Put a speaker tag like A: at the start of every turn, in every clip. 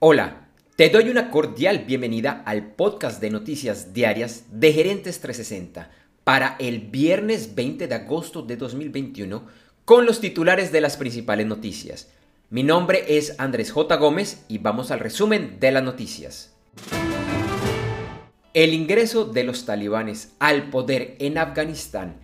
A: Hola, te doy una cordial bienvenida al podcast de noticias diarias de Gerentes 360 para el viernes 20 de agosto de 2021 con los titulares de las principales noticias. Mi nombre es Andrés J. Gómez y vamos al resumen de las noticias. El ingreso de los talibanes al poder en Afganistán,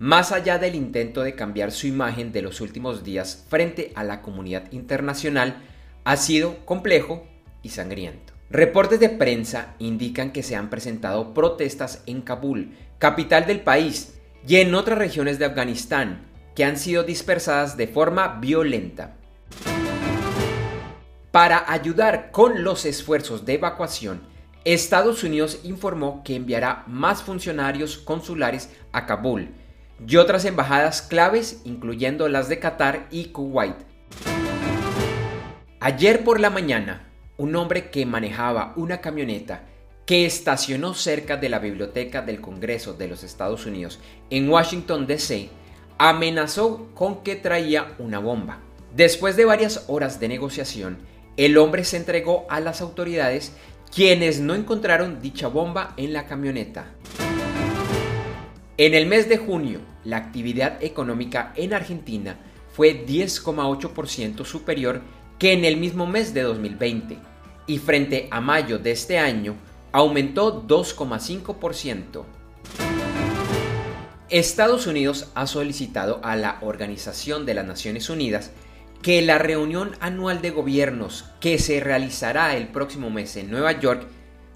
A: más allá del intento de cambiar su imagen de los últimos días frente a la comunidad internacional, ha sido complejo y sangriento. Reportes de prensa indican que se han presentado protestas en Kabul, capital del país, y en otras regiones de Afganistán, que han sido dispersadas de forma violenta. Para ayudar con los esfuerzos de evacuación, Estados Unidos informó que enviará más funcionarios consulares a Kabul y otras embajadas claves, incluyendo las de Qatar y Kuwait, Ayer por la mañana, un hombre que manejaba una camioneta que estacionó cerca de la biblioteca del Congreso de los Estados Unidos en Washington, D.C., amenazó con que traía una bomba. Después de varias horas de negociación, el hombre se entregó a las autoridades quienes no encontraron dicha bomba en la camioneta. En el mes de junio, la actividad económica en Argentina fue 10,8% superior que en el mismo mes de 2020 y frente a mayo de este año aumentó 2,5%. Estados Unidos ha solicitado a la Organización de las Naciones Unidas que la reunión anual de gobiernos que se realizará el próximo mes en Nueva York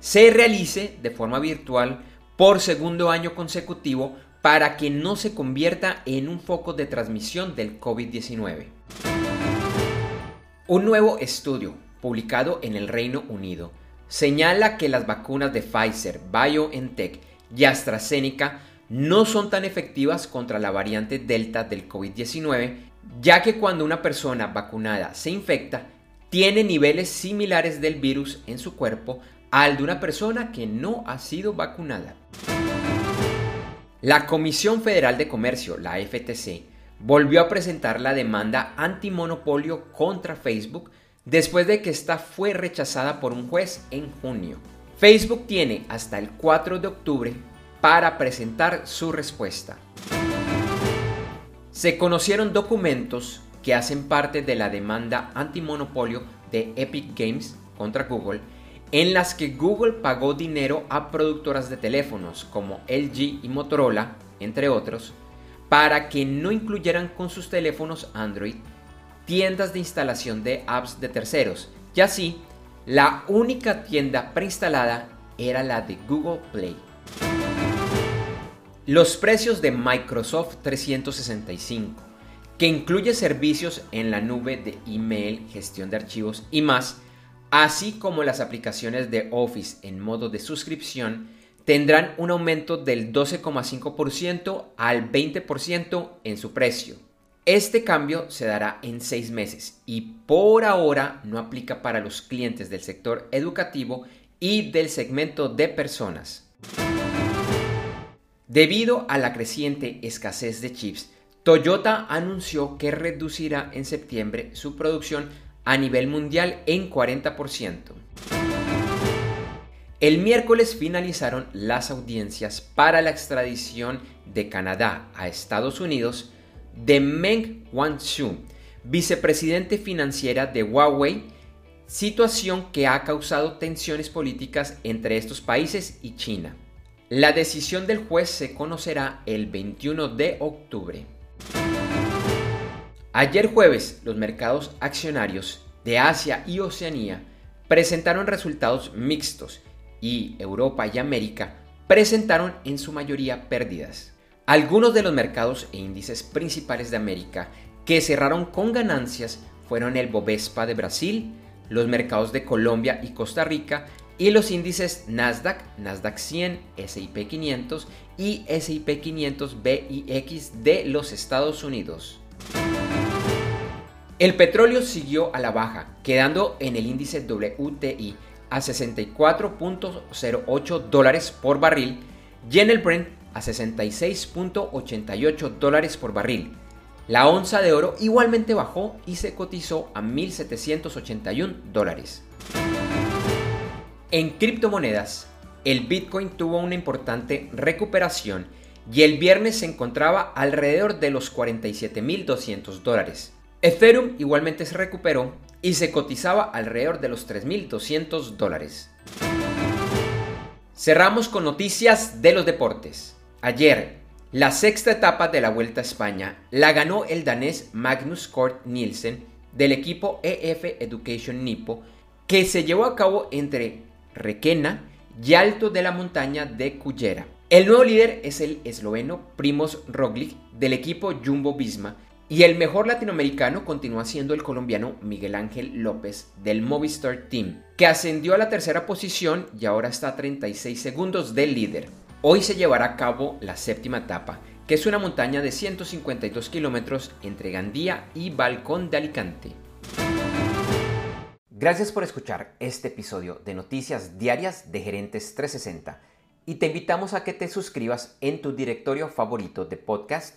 A: se realice de forma virtual por segundo año consecutivo para que no se convierta en un foco de transmisión del COVID-19. Un nuevo estudio publicado en el Reino Unido señala que las vacunas de Pfizer, BioNTech y AstraZeneca no son tan efectivas contra la variante Delta del COVID-19, ya que cuando una persona vacunada se infecta, tiene niveles similares del virus en su cuerpo al de una persona que no ha sido vacunada. La Comisión Federal de Comercio, la FTC, volvió a presentar la demanda antimonopolio contra Facebook después de que esta fue rechazada por un juez en junio. Facebook tiene hasta el 4 de octubre para presentar su respuesta. Se conocieron documentos que hacen parte de la demanda antimonopolio de Epic Games contra Google, en las que Google pagó dinero a productoras de teléfonos como LG y Motorola, entre otros, para que no incluyeran con sus teléfonos Android tiendas de instalación de apps de terceros. Y así, la única tienda preinstalada era la de Google Play. Los precios de Microsoft 365, que incluye servicios en la nube de email, gestión de archivos y más, así como las aplicaciones de Office en modo de suscripción, tendrán un aumento del 12,5% al 20% en su precio. Este cambio se dará en seis meses y por ahora no aplica para los clientes del sector educativo y del segmento de personas. Debido a la creciente escasez de chips, Toyota anunció que reducirá en septiembre su producción a nivel mundial en 40%. El miércoles finalizaron las audiencias para la extradición de Canadá a Estados Unidos de Meng Wanzhou, vicepresidente financiera de Huawei, situación que ha causado tensiones políticas entre estos países y China. La decisión del juez se conocerá el 21 de octubre. Ayer jueves, los mercados accionarios de Asia y Oceanía presentaron resultados mixtos y Europa y América presentaron en su mayoría pérdidas. Algunos de los mercados e índices principales de América que cerraron con ganancias fueron el Bovespa de Brasil, los mercados de Colombia y Costa Rica y los índices Nasdaq, Nasdaq 100, S&P 500 y S&P 500 BIX de los Estados Unidos. El petróleo siguió a la baja, quedando en el índice WTI a 64.08 dólares por barril y en el Brent a 66.88 dólares por barril. La onza de oro igualmente bajó y se cotizó a 1.781 dólares. En criptomonedas, el Bitcoin tuvo una importante recuperación y el viernes se encontraba alrededor de los 47.200 dólares. Ethereum igualmente se recuperó y se cotizaba alrededor de los 3.200 dólares. Cerramos con noticias de los deportes. Ayer, la sexta etapa de la Vuelta a España la ganó el danés Magnus Kort Nielsen del equipo EF Education Nippo que se llevó a cabo entre Requena y Alto de la Montaña de Cullera. El nuevo líder es el esloveno Primoz Roglic del equipo Jumbo Visma y el mejor latinoamericano continúa siendo el colombiano Miguel Ángel López del Movistar Team, que ascendió a la tercera posición y ahora está a 36 segundos del líder. Hoy se llevará a cabo la séptima etapa, que es una montaña de 152 kilómetros entre Gandía y Balcón de Alicante. Gracias por escuchar este episodio de Noticias Diarias de Gerentes 360 y te invitamos a que te suscribas en tu directorio favorito de podcast